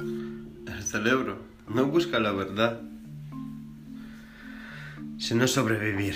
El cerebro no busca la verdad, sino sobrevivir.